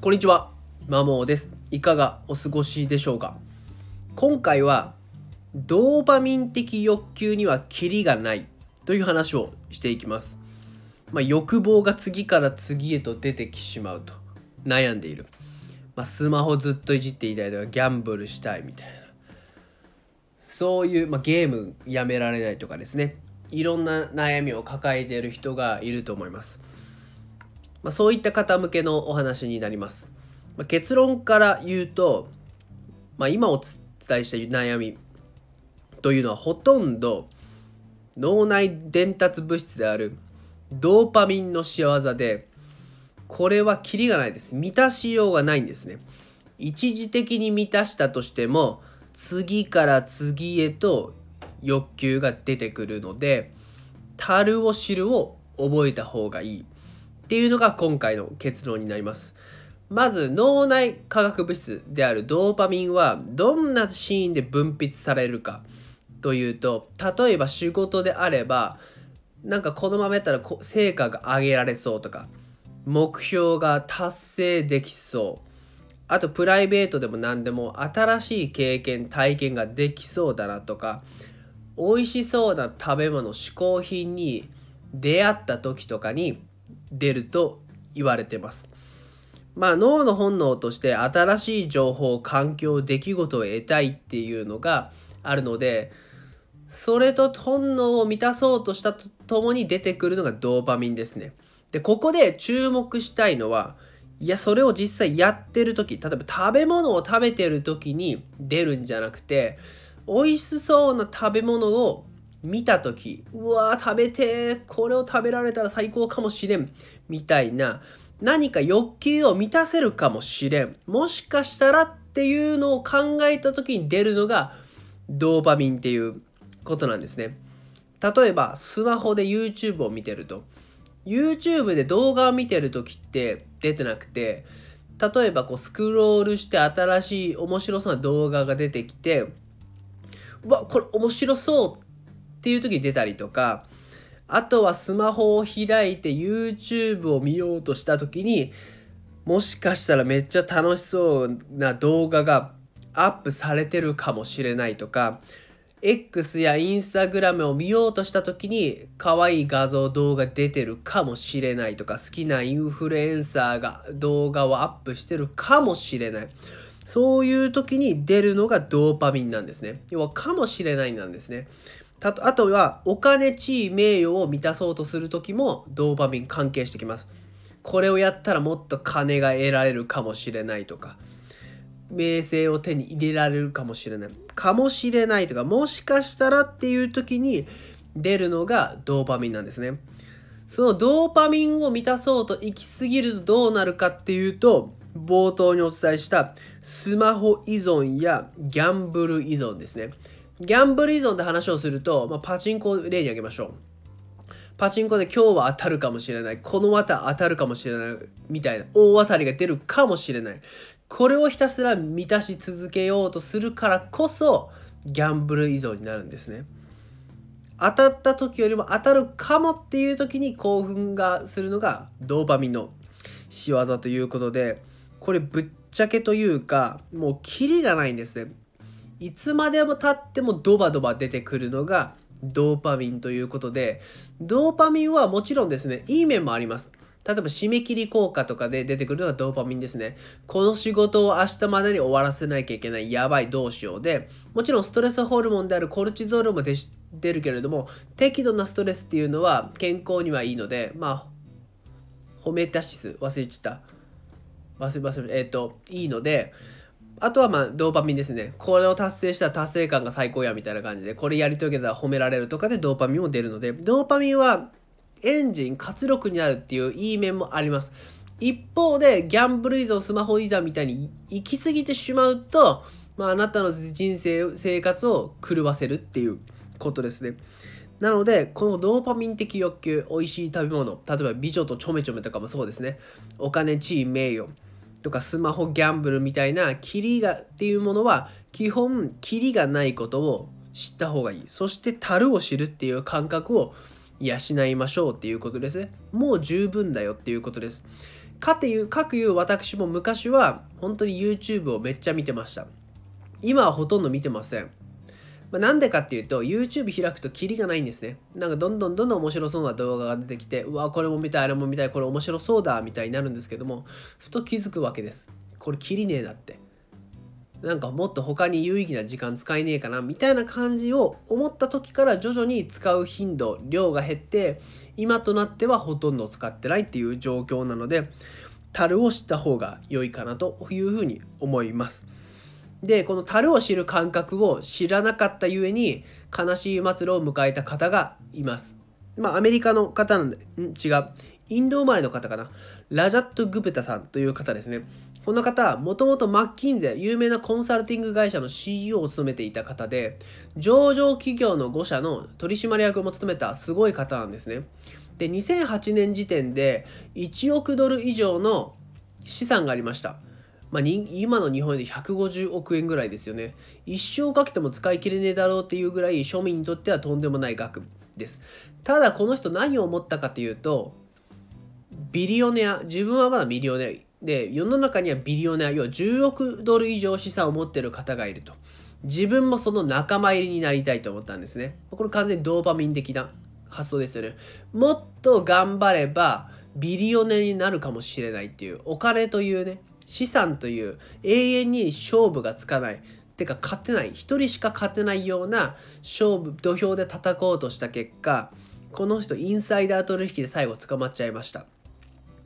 こんにちは、マモーです。いかがお過ごしでしょうか？今回は、ドーパミン的欲求にはキリがないという話をしていきます。まあ、欲望が次から次へと出てきてしまうと悩んでいる。まあ、スマホずっといじっていたいとか、ギャンブルしたいみたいな。そういう、まあ、ゲームやめられないとかですね。いろんな悩みを抱えている人がいると思います。まあ、そういった方向けのお話になります。まあ、結論から言うと、まあ、今お伝えした悩みというのはほとんど脳内伝達物質であるドーパミンの仕業でこれはキリがないです。満たしようがないんですね。一時的に満たしたとしても次から次へと欲求が出てくるので樽を知るを覚えた方がいい。っていうのが今回の結論になります。まず脳内化学物質であるドーパミンはどんなシーンで分泌されるかというと例えば仕事であればなんかこのままやったら成果が上げられそうとか目標が達成できそうあとプライベートでも何でも新しい経験体験ができそうだなとか美味しそうな食べ物嗜好品に出会った時とかに出ると言われてます。まあ脳の本能として新しい情報環境出来事を得たいっていうのがあるのでそれと本能を満たそうとしたとともに出てくるのがドーパミンですね。でここで注目したいのはいやそれを実際やってる時例えば食べ物を食べてる時に出るんじゃなくて美味しそうな食べ物を見た時うわー食べてこれを食べられたら最高かもしれんみたいな何か欲求を満たせるかもしれんもしかしたらっていうのを考えた時に出るのがドーパミンっていうことなんですね。例えばスマホで YouTube を見てると。YouTube で動画を見てる時って出てなくて例えばこうスクロールして新しい面白そうな動画が出てきてうわこれ面白そうっていう時に出たりとかあとはスマホを開いて YouTube を見ようとした時にもしかしたらめっちゃ楽しそうな動画がアップされてるかもしれないとか X や Instagram を見ようとした時に可愛い画像動画出てるかもしれないとか好きなインフルエンサーが動画をアップしてるかもしれない。そういう時に出るのがドーパミンなんですね。要はかもしれないなんですね。あとはお金地位名誉を満たそうとする時もドーパミン関係してきます。これをやったらもっと金が得られるかもしれないとか名声を手に入れられるかもしれない。かもしれないとかもしかしたらっていう時に出るのがドーパミンなんですね。そのドーパミンを満たそうと行き過ぎるとどうなるかっていうと冒頭にお伝えしたスマホ依存やギャンブル依存ですね。ギャンブル依存で話をすると、まあ、パチンコを例に挙げましょう。パチンコで今日は当たるかもしれない。この綿当たるかもしれない。みたいな大当たりが出るかもしれない。これをひたすら満たし続けようとするからこそ、ギャンブル依存になるんですね。当たった時よりも当たるかもっていう時に興奮がするのがドーパミンの仕業ということで、これぶっちゃけというか、もうキリがないんですね。いつまでも経ってもドバドバ出てくるのがドーパミンということでドーパミンはもちろんですねいい面もあります。例えば締め切り効果とかで出てくるのがドーパミンですね。この仕事を明日までに終わらせなきゃいけないやばいどうしようでもちろんストレスホルモンであるコルチゾールも出るけれども適度なストレスっていうのは健康にはいいのでまあホメタシス忘れちゃった。忘れ忘れえっ、ー、といいのであとはまあドーパミンですね。これを達成したら達成感が最高やみたいな感じで、これやり遂げたら褒められるとかでドーパミンも出るので、ドーパミンはエンジン、活力になるっていういい面もあります。一方で、ギャンブル依存、スマホ依存みたいに行き過ぎてしまうと、まあ、あなたの人生、生活を狂わせるっていうことですね。なので、このドーパミン的欲求、美味しい食べ物、例えば美女とちょめちょめとかもそうですね。お金、地位、名誉。とかスマホギャンブルみたいなキリがっていうものは基本キリがないことを知った方がいいそして樽を知るっていう感覚を養いましょうっていうことですねもう十分だよっていうことですかていう、かくいう私も昔は本当に YouTube をめっちゃ見てました。今はほとんど見てません。まあ、なんでかっていうと、YouTube 開くとキリがないんですね。なんかどんどんどんどん面白そうな動画が出てきて、うわ、これも見たい、あれも見たい、これ面白そうだ、みたいになるんですけども、ふと気づくわけです。これキリねえなって。なんかもっと他に有意義な時間使えねえかなみたいな感じを思った時から徐々に使う頻度量が減って今となってはほとんど使ってないっていう状況なので樽を知った方が良いかなというふうに思います。でこの樽を知る感覚を知らなかったゆえに悲しい末路を迎えた方がいます。まあアメリカの方なんでん？違うインド生まれの方かなラジャット・グペタさんという方ですね。この方、もともとマッキンゼ、有名なコンサルティング会社の CEO を務めていた方で、上場企業の5社の取締役も務めたすごい方なんですね。で、2008年時点で1億ドル以上の資産がありました。まあ、今の日本で150億円ぐらいですよね。一生かけても使い切れねえだろうっていうぐらい庶民にとってはとんでもない額です。ただこの人何を思ったかというと、ビリオネア、自分はまだミリオネア、で、世の中にはビリオネア、要は10億ドル以上資産を持ってる方がいると。自分もその仲間入りになりたいと思ったんですね。これ完全にドーパミン的な発想ですよね。もっと頑張ればビリオネアになるかもしれないっていう、お金というね、資産という永遠に勝負がつかない。てか勝てない。一人しか勝てないような勝負、土俵で戦おうとした結果、この人インサイダー取引で最後捕まっちゃいました。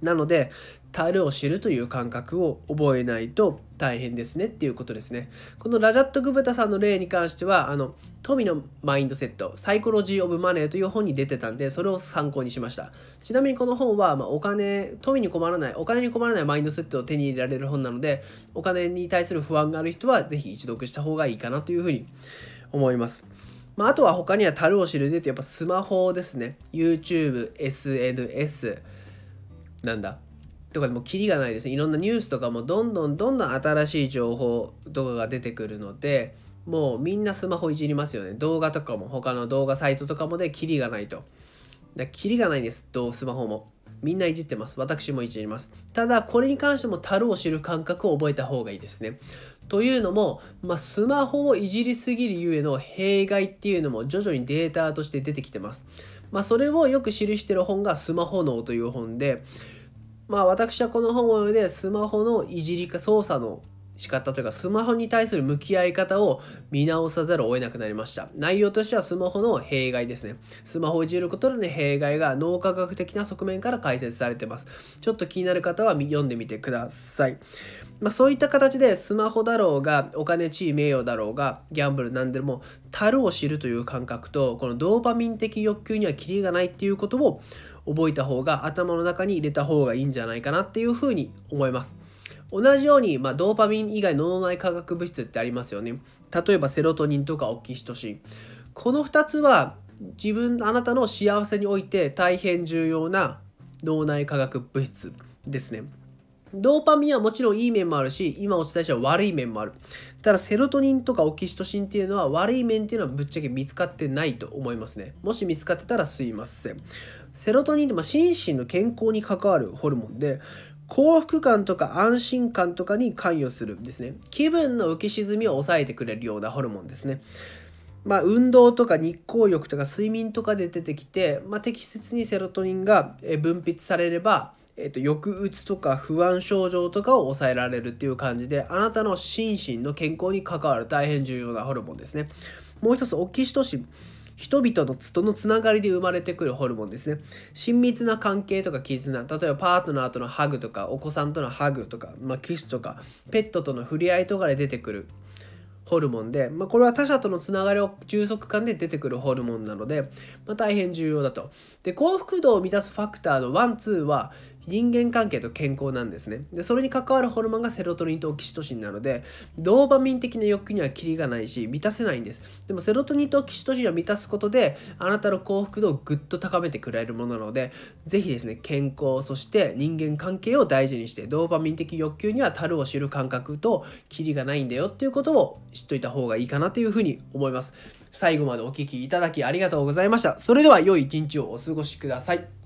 なので、樽を知るという感覚を覚えないと大変ですねっていうことですね。このラジャット・グブタさんの例に関しては、あの、富のマインドセット、サイコロジー・オブ・マネーという本に出てたんで、それを参考にしました。ちなみにこの本は、まあ、お金、富に困らない、お金に困らないマインドセットを手に入れられる本なので、お金に対する不安がある人は、ぜひ一読した方がいいかなというふうに思います。まあ、あとは他には樽を知るでとやっぱスマホですね。YouTube、SNS、なんだ？とかでもキリがないです。ねいろんなニュースとかもどんどんどんどん新しい情報とかが出てくるのでもうみんなスマホいじりますよね。動画とかも他の動画サイトとかもでキリがないと。だキリがないんです。スマホも。みんないじってます。私もいじります。ただこれに関しても樽を知る感覚を覚えた方がいいですね。というのも、まあ、スマホをいじりすぎるゆえの弊害っていうのも徐々にデータとして出てきてます。まあ、それをよく記している本がスマホ脳という本で、まあ私はこの本を読んでスマホのいじりか操作の仕方というかスマホに対する向き合い方を見直さざるを得なくなりました。内容としてはスマホの弊害ですね。スマホをいじることで、ね、弊害が脳科学的な側面から解説されてます。ちょっと気になる方は読んでみてください。まあ、そういった形でスマホだろうがお金地位名誉だろうがギャンブルなんでも樽を知るという感覚とこのドーパミン的欲求にはキリがないっていうことを覚えた方が頭の中に入れた方がいいんじゃないかなっていうふうに思います。同じように、まあ、ドーパミン以外の脳内化学物質ってありますよね。例えばセロトニンとかオキシトシン。この2つは自分、あなたの幸せにおいて大変重要な脳内化学物質ですね。ドーパミンはもちろんいい面もあるし、今お伝えした悪い面もある。ただ、セロトニンとかオキシトシンっていうのは悪い面っていうのはぶっちゃけ見つかってないと思いますね。もし見つかってたらすいません。セロトニンってま心身の健康に関わるホルモンで、幸福感とか安心感とかに関与するんですね。気分の浮き沈みを抑えてくれるようなホルモンですね。まあ、運動とか日光浴とか睡眠とかで出てきて、まあ、適切にセロトニンが分泌されれば、えっと、抑うつとか不安症状とかを抑えられるっていう感じで、あなたの心身の健康に関わる大変重要なホルモンですね。もう一つ、オキシトシン。人々のとのつながりで生まれてくるホルモンですね。親密な関係とか絆、例えばパートナーとのハグとか、お子さんとのハグとか、まあ、キスとか、ペットとの触れ合いとかで出てくるホルモンで、まあ、これは他者とのつながりを充足感で出てくるホルモンなので、まあ、大変重要だと。で、幸福度を満たすファクターの1、2は、人間関係と健康なんですね。で、それに関わるホルモンがセロトニンとオキシトシンなので、ドーパミン的な欲求にはキリがないし、満たせないんです。でも、セロトニンとオキシトシンを満たすことで、あなたの幸福度をぐっと高めてくれるものなので、ぜひですね、健康、そして人間関係を大事にして、ドーパミン的欲求には樽を知る感覚とキリがないんだよっていうことを知っといた方がいいかなというふうに思います。最後までお聴きいただきありがとうございました。それでは良い一日をお過ごしください。